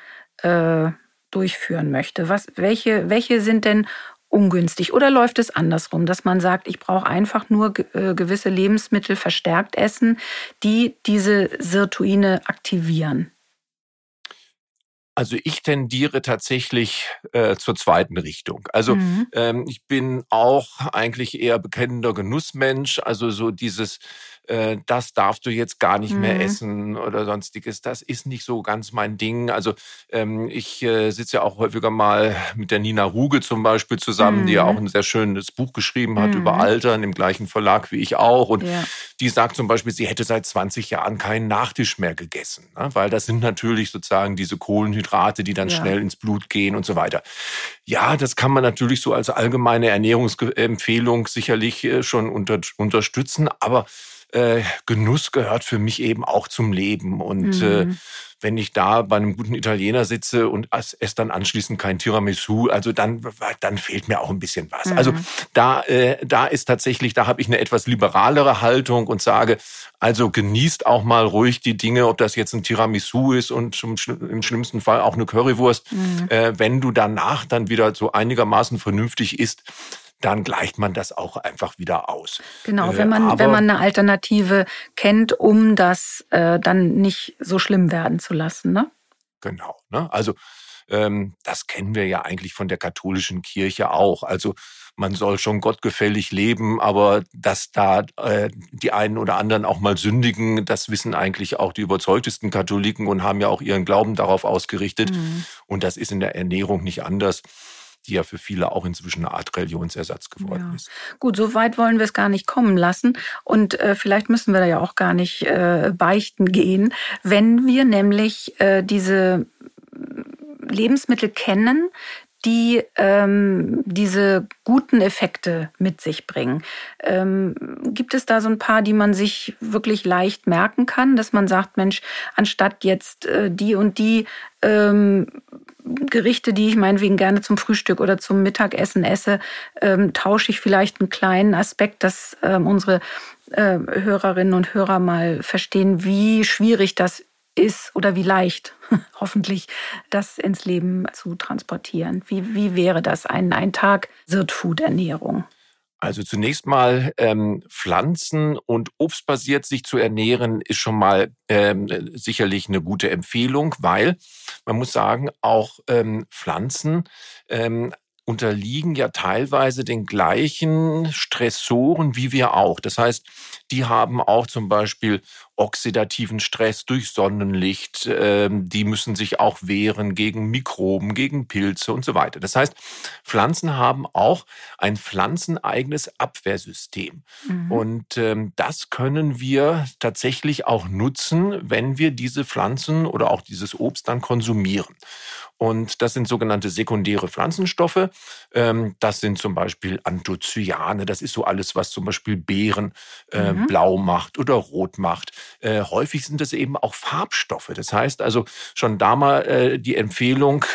äh, durchführen möchte. Was, welche, welche sind denn ungünstig? Oder läuft es andersrum, dass man sagt, ich brauche einfach nur äh, gewisse Lebensmittel verstärkt essen, die diese Sirtuine aktivieren? Also ich tendiere tatsächlich äh, zur zweiten Richtung. Also mhm. ähm, ich bin auch eigentlich eher bekennender Genussmensch. Also so dieses äh, das darfst du jetzt gar nicht mhm. mehr essen oder sonstiges. Das ist nicht so ganz mein Ding. Also ähm, ich äh, sitze ja auch häufiger mal mit der Nina Ruge zum Beispiel zusammen, mhm. die ja auch mhm. ein sehr schönes Buch geschrieben hat mhm. über Altern im gleichen Verlag wie ich auch. Und ja. die sagt zum Beispiel, sie hätte seit 20 Jahren keinen Nachtisch mehr gegessen, ne? weil das sind natürlich sozusagen diese Kohlenhydrate, die dann ja. schnell ins Blut gehen und so weiter. Ja, das kann man natürlich so als allgemeine Ernährungsempfehlung sicherlich äh, schon unter, unterstützen, aber äh, Genuss gehört für mich eben auch zum Leben. Und äh, mhm. äh, wenn ich da bei einem guten Italiener sitze und esse dann anschließend kein Tiramisu, also dann, dann fehlt mir auch ein bisschen was. Mhm. Also da, äh, da ist tatsächlich, da habe ich eine etwas liberalere Haltung und sage, also genießt auch mal ruhig die Dinge, ob das jetzt ein Tiramisu ist und im schlimmsten Fall auch eine Currywurst. Mhm. Äh, wenn du danach dann wieder so einigermaßen vernünftig isst, dann gleicht man das auch einfach wieder aus. Genau, äh, wenn man, Aber, wenn man eine Alternative kennt, um das äh, dann nicht so schlimm werden zu lassen. Ne? Genau. Ne? Also ähm, das kennen wir ja eigentlich von der katholischen Kirche auch. Also man soll schon gottgefällig leben, aber dass da äh, die einen oder anderen auch mal sündigen, das wissen eigentlich auch die überzeugtesten Katholiken und haben ja auch ihren Glauben darauf ausgerichtet. Mhm. Und das ist in der Ernährung nicht anders die ja für viele auch inzwischen eine Art Religionsersatz geworden ja. ist. Gut, so weit wollen wir es gar nicht kommen lassen. Und äh, vielleicht müssen wir da ja auch gar nicht äh, beichten gehen, wenn wir nämlich äh, diese Lebensmittel kennen, die ähm, diese guten Effekte mit sich bringen. Ähm, gibt es da so ein paar, die man sich wirklich leicht merken kann, dass man sagt, Mensch, anstatt jetzt äh, die und die ähm, Gerichte, die ich meinetwegen gerne zum Frühstück oder zum Mittagessen esse, ähm, tausche ich vielleicht einen kleinen Aspekt, dass ähm, unsere äh, Hörerinnen und Hörer mal verstehen, wie schwierig das ist oder wie leicht, (laughs) hoffentlich, das ins Leben zu transportieren. Wie, wie wäre das, ein, ein Tag Sirt-Food-Ernährung? Also zunächst mal ähm, Pflanzen- und Obstbasiert sich zu ernähren, ist schon mal ähm, sicherlich eine gute Empfehlung, weil man muss sagen, auch ähm, Pflanzen ähm, unterliegen ja teilweise den gleichen Stressoren wie wir auch. Das heißt, die haben auch zum Beispiel oxidativen Stress durch Sonnenlicht. Ähm, die müssen sich auch wehren gegen Mikroben, gegen Pilze und so weiter. Das heißt, Pflanzen haben auch ein pflanzeneigenes Abwehrsystem. Mhm. Und ähm, das können wir tatsächlich auch nutzen, wenn wir diese Pflanzen oder auch dieses Obst dann konsumieren. Und das sind sogenannte sekundäre Pflanzenstoffe. Ähm, das sind zum Beispiel Anthocyane. Das ist so alles, was zum Beispiel Beeren äh, mhm. blau macht oder rot macht. Äh, häufig sind es eben auch Farbstoffe. Das heißt also schon da mal äh, die Empfehlung,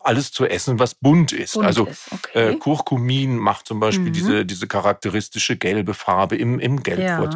alles zu essen, was bunt ist. Bunt also ist, okay. Kurkumin macht zum Beispiel mhm. diese, diese charakteristische gelbe Farbe im, im Gelbwurz.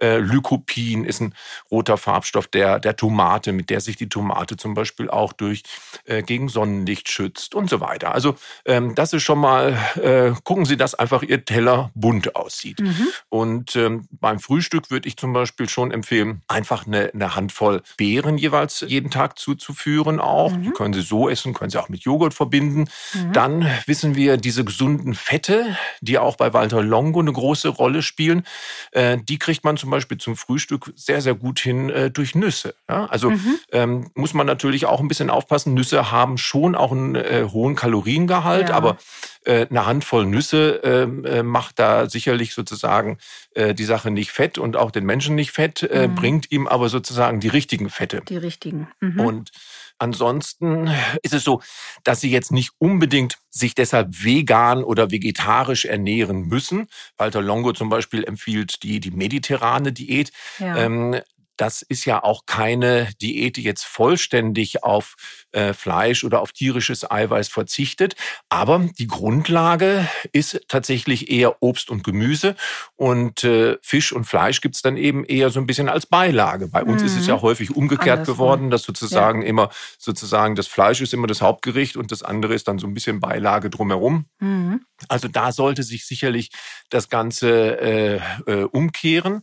Ja. Lycopin ist ein roter Farbstoff der, der Tomate, mit der sich die Tomate zum Beispiel auch durch äh, gegen Sonnenlicht schützt und so weiter. Also ähm, das ist schon mal, äh, gucken Sie, dass einfach Ihr Teller bunt aussieht. Mhm. Und ähm, beim Frühstück würde ich zum Beispiel schon empfehlen, einfach eine, eine Handvoll Beeren jeweils jeden Tag zuzuführen auch. Mhm. Die können Sie so essen, können Sie auch mit Joghurt verbinden. Mhm. Dann wissen wir, diese gesunden Fette, die auch bei Walter Longo eine große Rolle spielen, äh, die kriegt man zum Beispiel zum Frühstück sehr, sehr gut hin äh, durch Nüsse. Ja? Also mhm. ähm, muss man natürlich auch ein bisschen aufpassen. Nüsse haben haben schon auch einen äh, hohen Kaloriengehalt, ja. aber äh, eine Handvoll Nüsse ähm, äh, macht da sicherlich sozusagen äh, die Sache nicht fett und auch den Menschen nicht fett, äh, mhm. bringt ihm aber sozusagen die richtigen Fette. Die richtigen. Mhm. Und Ansonsten ist es so, dass sie jetzt nicht unbedingt sich deshalb vegan oder vegetarisch ernähren müssen. Walter Longo zum Beispiel empfiehlt die, die mediterrane Diät. Ja. Ähm, das ist ja auch keine Diät, die jetzt vollständig auf äh, Fleisch oder auf tierisches Eiweiß verzichtet. Aber die Grundlage ist tatsächlich eher Obst und Gemüse. Und äh, Fisch und Fleisch gibt's dann eben eher so ein bisschen als Beilage. Bei uns mhm. ist es ja mhm. häufig umgekehrt Andersrum. geworden, dass sozusagen ja. immer sozusagen das Fleisch ist immer das Hauptgericht und das andere ist dann so ein bisschen Beilage drumherum. Mhm. Also da sollte sich sicherlich das Ganze äh, äh, umkehren.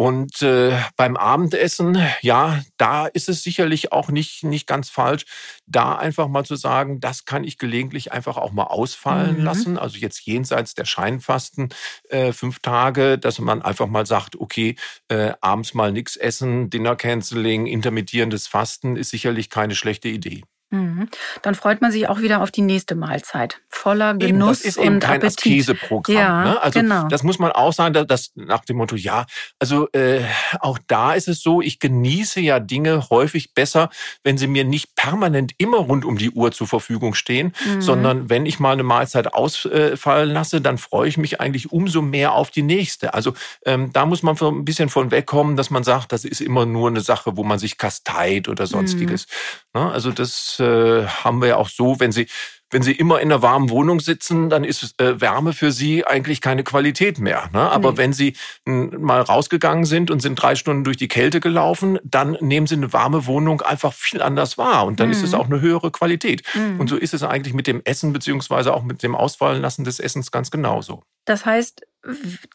Und äh, beim Abendessen, ja, da ist es sicherlich auch nicht, nicht ganz falsch, da einfach mal zu sagen, das kann ich gelegentlich einfach auch mal ausfallen mhm. lassen. Also jetzt jenseits der Scheinfasten äh, fünf Tage, dass man einfach mal sagt, okay, äh, abends mal nichts essen, Dinner Canceling, intermittierendes Fasten ist sicherlich keine schlechte Idee. Mhm. Dann freut man sich auch wieder auf die nächste Mahlzeit. Voller Genuss eben, das ist eben und kein Appetit. Askeseprogramm. Ja, ne? Also genau. das muss man auch sagen, dass nach dem Motto, ja, also äh, auch da ist es so, ich genieße ja Dinge häufig besser, wenn sie mir nicht permanent immer rund um die Uhr zur Verfügung stehen, mhm. sondern wenn ich mal eine Mahlzeit ausfallen lasse, dann freue ich mich eigentlich umso mehr auf die nächste. Also ähm, da muss man ein bisschen von wegkommen, dass man sagt, das ist immer nur eine Sache, wo man sich kasteit oder sonstiges. Mhm. Ne? Also das äh, haben wir ja auch so, wenn Sie wenn Sie immer in einer warmen Wohnung sitzen, dann ist äh, Wärme für Sie eigentlich keine Qualität mehr. Ne? Aber nee. wenn Sie mal rausgegangen sind und sind drei Stunden durch die Kälte gelaufen, dann nehmen Sie eine warme Wohnung einfach viel anders wahr und dann mhm. ist es mhm. auch eine höhere Qualität. Mhm. Und so ist es eigentlich mit dem Essen beziehungsweise auch mit dem Ausfallen lassen des Essens ganz genauso. Das heißt,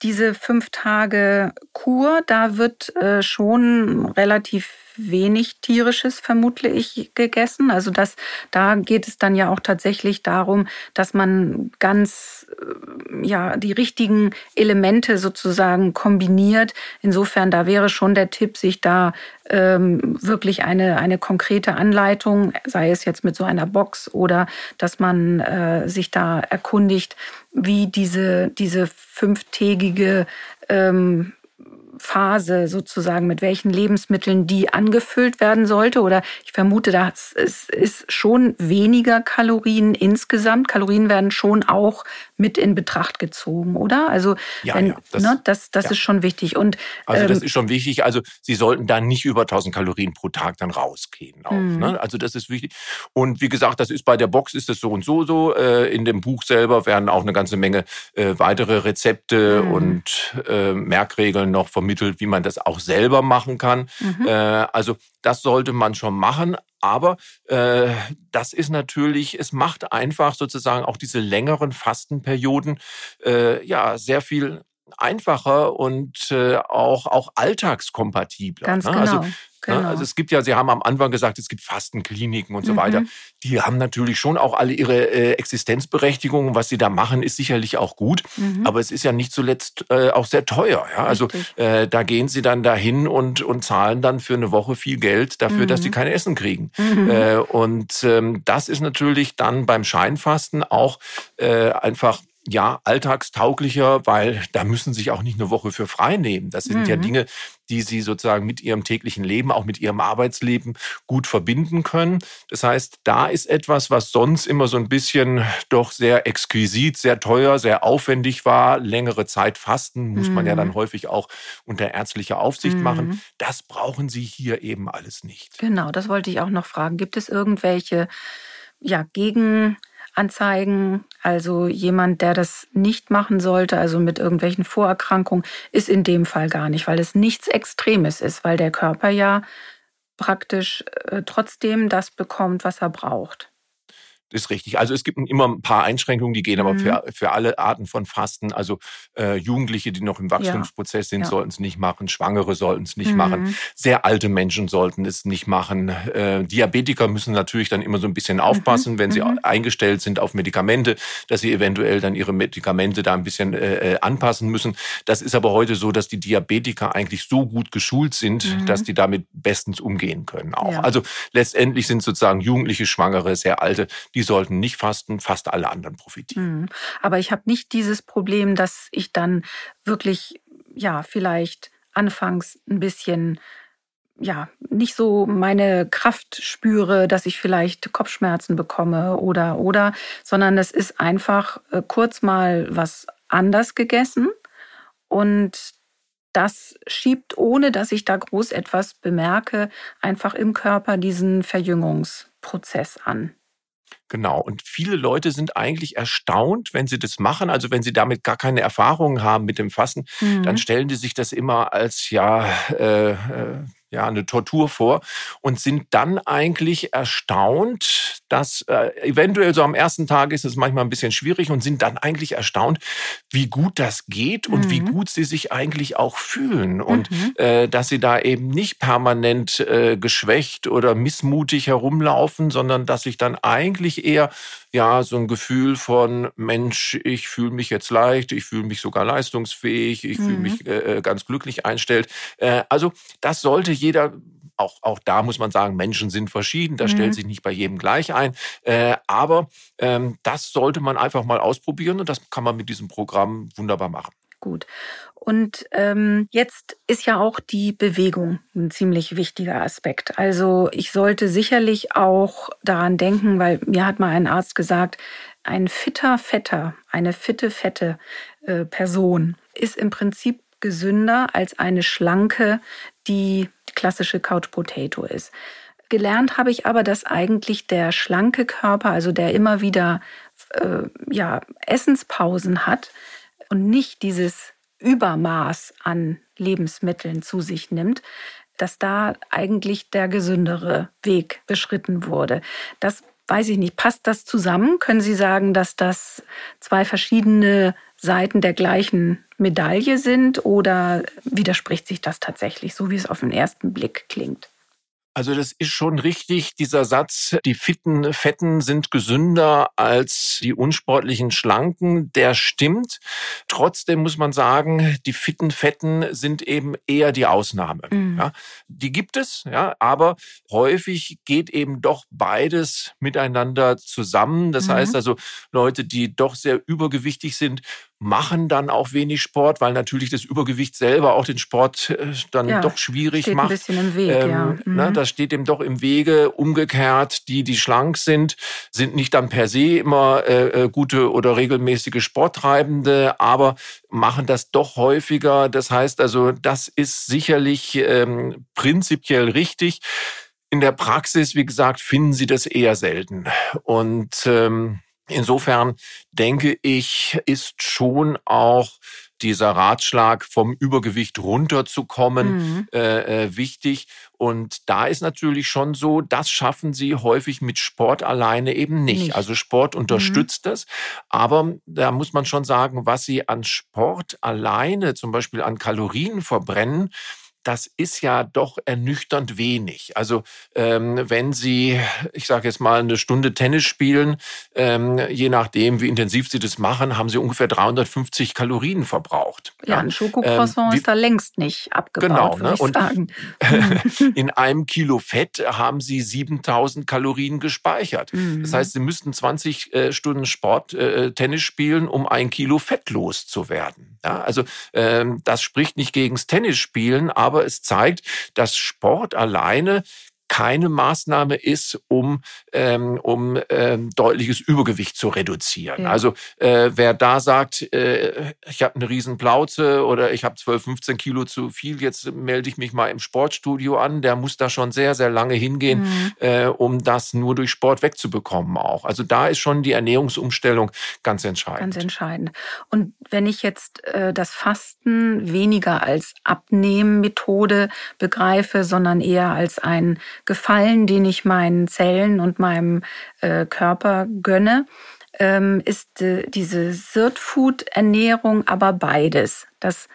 diese fünf Tage Kur, da wird äh, schon relativ wenig tierisches vermute ich gegessen. Also das, da geht es dann ja auch tatsächlich darum, dass man ganz äh, ja die richtigen Elemente sozusagen kombiniert. Insofern da wäre schon der Tipp, sich da ähm, wirklich eine eine konkrete Anleitung, sei es jetzt mit so einer Box oder dass man äh, sich da erkundigt, wie diese diese fünftägige ähm, Phase sozusagen, mit welchen Lebensmitteln die angefüllt werden sollte? Oder ich vermute, dass es ist schon weniger Kalorien insgesamt. Kalorien werden schon auch mit in Betracht gezogen, oder? Also ja, wenn, ja, das, ne, das, das ja. ist schon wichtig. Und also das ähm, ist schon wichtig. Also Sie sollten da nicht über 1000 Kalorien pro Tag dann rausgehen. Auch, Mhm. ne? Also das ist wichtig. Und wie gesagt, das ist bei der Box ist es so und so so. Äh, in dem Buch selber werden auch eine ganze Menge äh, weitere Rezepte Mhm. und äh, Merkregeln noch vermittelt, wie man das auch selber machen kann. Mhm. Äh, also das sollte man schon machen. Aber äh, das ist natürlich, es macht einfach sozusagen auch diese längeren Fastenperioden äh, ja sehr viel einfacher und äh, auch, auch alltagskompatibler. ganz ne? genau. Also, genau. ne? also es gibt ja, Sie haben am Anfang gesagt, es gibt Fastenkliniken und so weiter. Mhm. Die haben natürlich schon auch alle ihre äh, Existenzberechtigung. Was sie da machen, ist sicherlich auch gut. Mhm. Aber es ist ja nicht zuletzt äh, auch sehr teuer. Ja? Also äh, da gehen sie dann dahin und, und zahlen dann für eine Woche viel Geld dafür, dass sie Mhm. kein Essen kriegen. Mhm. Äh, und ähm, das ist natürlich dann beim Scheinfasten auch äh, einfach ja alltagstauglicher, weil da müssen sie sich auch nicht eine Woche für frei nehmen. Das sind ja Mhm. Dinge, die sie sozusagen mit ihrem täglichen Leben, auch mit ihrem Arbeitsleben gut verbinden können. Das heißt, da ist etwas, was sonst immer so ein bisschen doch sehr exquisit, sehr teuer, sehr aufwendig war. Längere Zeit fasten muss man ja Mhm. dann häufig auch unter ärztlicher Aufsicht machen. Mhm. Das brauchen sie hier eben alles nicht. Genau, das wollte ich auch noch fragen. Gibt es irgendwelche ja, Gegenanzeigen? Also jemand, der das nicht machen sollte, also mit irgendwelchen Vorerkrankungen, ist in dem Fall gar nicht, weil es nichts Extremes ist, weil der Körper ja praktisch äh, trotzdem das bekommt, was er braucht. Ist richtig. Also es gibt immer ein paar Einschränkungen, die gehen aber Mhm. für, für alle Arten von Fasten. Also äh, Jugendliche, die noch im Wachstumsprozess sind, Ja. sollten es nicht machen. Schwangere sollten es nicht Mhm. machen. Sehr alte Menschen sollten es nicht machen. Äh, Diabetiker müssen natürlich dann immer so ein bisschen aufpassen, wenn sie Mhm. eingestellt sind auf Medikamente, dass sie eventuell dann ihre Medikamente da ein bisschen äh, äh, anpassen müssen. Das ist aber heute so, dass die Diabetiker eigentlich so gut geschult sind, Mhm. dass die damit bestens umgehen können auch. Ja. Also letztendlich sind sozusagen Jugendliche, Schwangere, sehr alte, die sollten nicht fasten, fast alle anderen profitieren. Mhm. Aber ich habe nicht dieses Problem, dass ich dann wirklich, ja, vielleicht anfangs ein bisschen, ja, nicht so meine Kraft spüre, dass ich vielleicht Kopfschmerzen bekomme oder, oder, sondern es ist einfach äh, kurz mal was anders gegessen und das schiebt, ohne dass ich da groß etwas bemerke, einfach im Körper diesen Verjüngungsprozess an. Genau. Und viele Leute sind eigentlich erstaunt, wenn sie das machen. Also wenn sie damit gar keine Erfahrungen haben mit dem Fasten, Mhm. dann stellen die sich das immer als ja, äh, äh, ja eine Tortur vor und sind dann eigentlich erstaunt, dass äh, eventuell so am ersten Tag ist es manchmal ein bisschen schwierig und sind dann eigentlich erstaunt, wie gut das geht und wie Mhm. gut sie sich eigentlich auch fühlen und Mhm. äh, dass sie da eben nicht permanent äh, geschwächt oder missmutig herumlaufen, sondern dass sich dann eigentlich eher ja so ein Gefühl von Mensch, ich fühle mich jetzt leicht, ich fühle mich sogar leistungsfähig, ich fühle Mhm. mich äh, ganz glücklich einstellt. Äh, also das sollte jeder auch, auch da muss man sagen, Menschen sind verschieden, das Mhm. stellt sich nicht bei jedem gleich ein. Äh, aber ähm, das sollte man einfach mal ausprobieren und das kann man mit diesem Programm wunderbar machen. Gut. Und ähm, jetzt ist ja auch die Bewegung ein ziemlich wichtiger Aspekt. Also ich sollte sicherlich auch daran denken, weil mir hat mal ein Arzt gesagt, ein fitter Fetter, eine fitte fette äh, Person ist im Prinzip gesünder als eine schlanke, die klassische Couch Potato ist. Gelernt habe ich aber, dass eigentlich der schlanke Körper, also der immer wieder äh, ja, Essenspausen hat und nicht dieses Übermaß an Lebensmitteln zu sich nimmt, dass da eigentlich der gesündere Weg beschritten wurde. Das weiß ich nicht. Passt das zusammen? Können Sie sagen, dass das zwei verschiedene Seiten der gleichen Medaille sind oder widerspricht sich das tatsächlich, so wie es auf den ersten Blick klingt? Also das ist schon richtig, dieser Satz, die fitten Fetten sind gesünder als die unsportlichen Schlanken, der stimmt. Trotzdem muss man sagen, die fitten Fetten sind eben eher die Ausnahme. Mhm. Ja, die gibt es, ja, aber häufig geht eben doch beides miteinander zusammen. Das Mhm. heißt also, Leute, die doch sehr übergewichtig sind, machen dann auch wenig Sport, weil natürlich das Übergewicht selber auch den Sport äh, dann ja, doch schwierig steht macht. Ein bisschen im Weg, ähm, ja. Ne, mhm. ne, das steht dem doch im Wege. Umgekehrt, die, die schlank sind, sind nicht dann per se immer äh, äh, gute oder regelmäßige Sporttreibende, aber machen das doch häufiger. Das heißt also, das ist sicherlich ähm, prinzipiell richtig. In der Praxis, wie gesagt, finden Sie das eher selten. Und ähm, Insofern denke ich, ist schon auch dieser Ratschlag vom Übergewicht runterzukommen mhm. äh, äh, wichtig. Und da ist natürlich schon so, das schaffen sie häufig mit Sport alleine eben nicht. nicht. Also Sport unterstützt mhm. das. Aber da muss man schon sagen, was sie an Sport alleine, zum Beispiel an Kalorien verbrennen, das ist ja doch ernüchternd wenig. Also ähm, wenn Sie, ich sage jetzt mal, eine Stunde Tennis spielen, ähm, je nachdem, wie intensiv Sie das machen, haben Sie ungefähr 350 Kalorien verbraucht. Ja, ein Schokocroissant ähm, ist da längst nicht abgebaut, genau, ne? Und sagen. (laughs) (laughs) in einem Kilo Fett haben Sie 7000 Kalorien gespeichert. Mhm. Das heißt, Sie müssten 20 äh, Stunden Sport, äh, Tennis spielen, um ein Kilo Fett loszuwerden. Ja, also ähm, das spricht nicht gegens Tennisspielen, aber aber es zeigt, dass Sport alleine keine Maßnahme ist, um, ähm, um ähm, deutliches Übergewicht zu reduzieren. Ja. Also äh, wer da sagt, äh, ich habe eine Riesenplauze oder ich habe 12, 15 Kilo zu viel, jetzt melde ich mich mal im Sportstudio an, der muss da schon sehr, sehr lange hingehen, mhm. äh, um das nur durch Sport wegzubekommen auch. Also da ist schon die Ernährungsumstellung ganz entscheidend. Ganz entscheidend. Und wenn ich jetzt äh, das Fasten weniger als Abnehmmethode begreife, sondern eher als ein Gefallen, den ich meinen Zellen und meinem äh, Körper gönne, ähm, ist äh, diese Sirt-Food-Ernährung aber beides. Das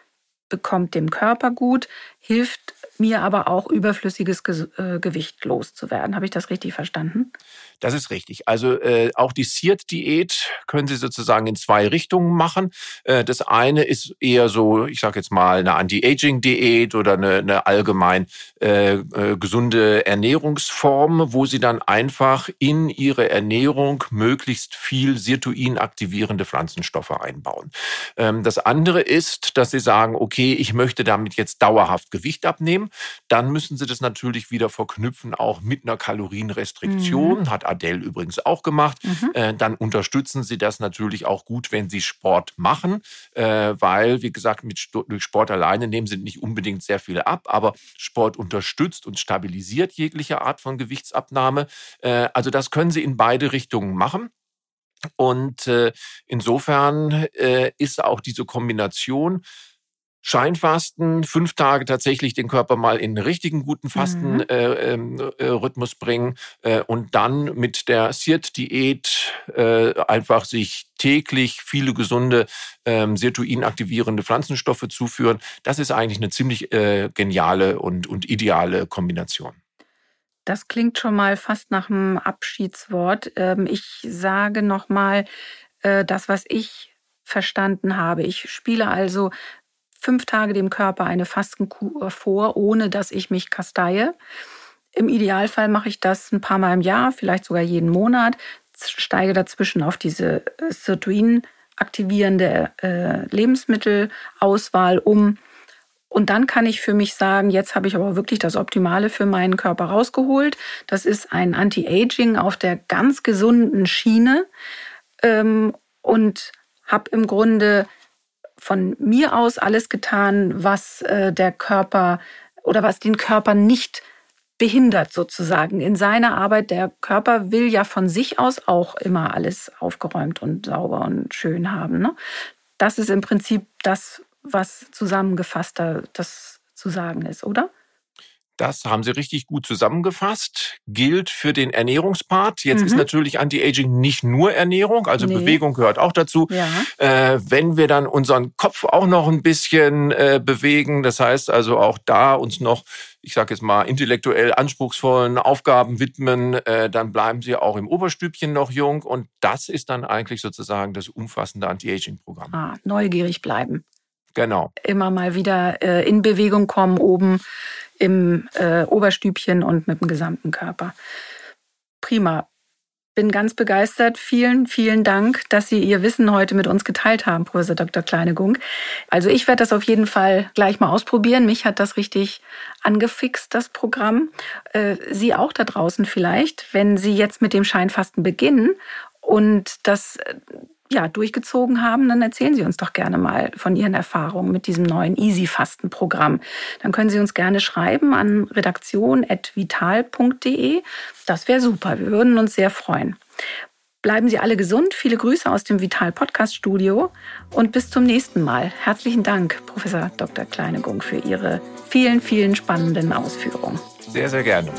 bekommt dem Körper gut, hilft mir aber auch überflüssiges Ge äh, Gewicht loszuwerden. Habe ich das richtig verstanden? Das ist richtig. Also äh, auch die SEERT-Diät können Sie sozusagen in zwei Richtungen machen. Äh, das eine ist eher so, ich sage jetzt mal, eine Anti-Aging-Diät oder eine, eine allgemein äh, äh, gesunde Ernährungsform, wo Sie dann einfach in Ihre Ernährung möglichst viel Sirtuin aktivierende Pflanzenstoffe einbauen. Ähm, das andere ist, dass Sie sagen, okay, ich möchte damit jetzt dauerhaft Gewicht abnehmen. Dann müssen Sie das natürlich wieder verknüpfen, auch mit einer Kalorienrestriktion. Mhm. Hat Adele übrigens auch gemacht. Mhm. Äh, dann unterstützen Sie das natürlich auch gut, wenn Sie Sport machen, äh, weil, wie gesagt, mit, durch Sport alleine nehmen Sie nicht unbedingt sehr viel ab, aber Sport unterstützt und stabilisiert jegliche Art von Gewichtsabnahme. Äh, also das können Sie in beide Richtungen machen. Und äh, insofern äh, ist auch diese Kombination Scheinfasten, fünf Tage tatsächlich den Körper mal in einen richtigen guten Fastenrhythmus mhm. äh, äh, bringen äh, und dann mit der Sirt-Diät äh, einfach sich täglich viele gesunde ähm, Sirtuin-aktivierende Pflanzenstoffe zuführen. Das ist eigentlich eine ziemlich äh, geniale und, und ideale Kombination. Das klingt schon mal fast nach einem Abschiedswort. Ähm, ich sage nochmal äh, das, was ich verstanden habe. Ich spiele also fünf Tage dem Körper eine Fastenkur vor, ohne dass ich mich kasteie. Im Idealfall mache ich das ein paar Mal im Jahr, vielleicht sogar jeden Monat, steige dazwischen auf diese äh, Sirtuin aktivierende äh, Lebensmittelauswahl um. Und dann kann ich für mich sagen, jetzt habe ich aber wirklich das Optimale für meinen Körper rausgeholt. Das ist ein Anti-Aging auf der ganz gesunden Schiene ähm, und habe im Grunde von mir aus alles getan, was äh, der Körper oder was den Körper nicht behindert sozusagen in seiner Arbeit. Der Körper will ja von sich aus auch immer alles aufgeräumt und sauber und schön haben. Ne? Das ist im Prinzip das, was zusammengefasster das zu sagen ist, oder? Das haben Sie richtig gut zusammengefasst. Gilt für den Ernährungspart. Jetzt mhm. ist natürlich Anti-Aging nicht nur Ernährung, also nee. Bewegung gehört auch dazu. Ja. Äh, wenn wir dann unseren Kopf auch noch ein bisschen äh, bewegen, das heißt also auch da uns noch, ich sage jetzt mal, intellektuell anspruchsvollen Aufgaben widmen, äh, dann bleiben Sie auch im Oberstübchen noch jung. Und das ist dann eigentlich sozusagen das umfassende Anti-Aging-Programm. Ah, neugierig bleiben. Genau. Immer mal wieder äh, in Bewegung kommen oben im äh, Oberstübchen und mit dem gesamten Körper. Prima. bin ganz begeistert. Vielen, vielen Dank, dass Sie Ihr Wissen heute mit uns geteilt haben, Professor Dr. Kleinegung. Also ich werde das auf jeden Fall gleich mal ausprobieren. Mich hat das richtig angefixt, das Programm. Äh, Sie auch da draußen vielleicht, wenn Sie jetzt mit dem Scheinfasten beginnen und das ja, durchgezogen haben, dann erzählen Sie uns doch gerne mal von Ihren Erfahrungen mit diesem neuen Easy-Fasten-Programm. Dann können Sie uns gerne schreiben an redaktion.vital.de. Das wäre super. Wir würden uns sehr freuen. Bleiben Sie alle gesund. Viele Grüße aus dem Vital Podcast Studio und bis zum nächsten Mal. Herzlichen Dank, Professor Dr. Kleinegung, für Ihre vielen, vielen spannenden Ausführungen. Sehr, sehr gerne.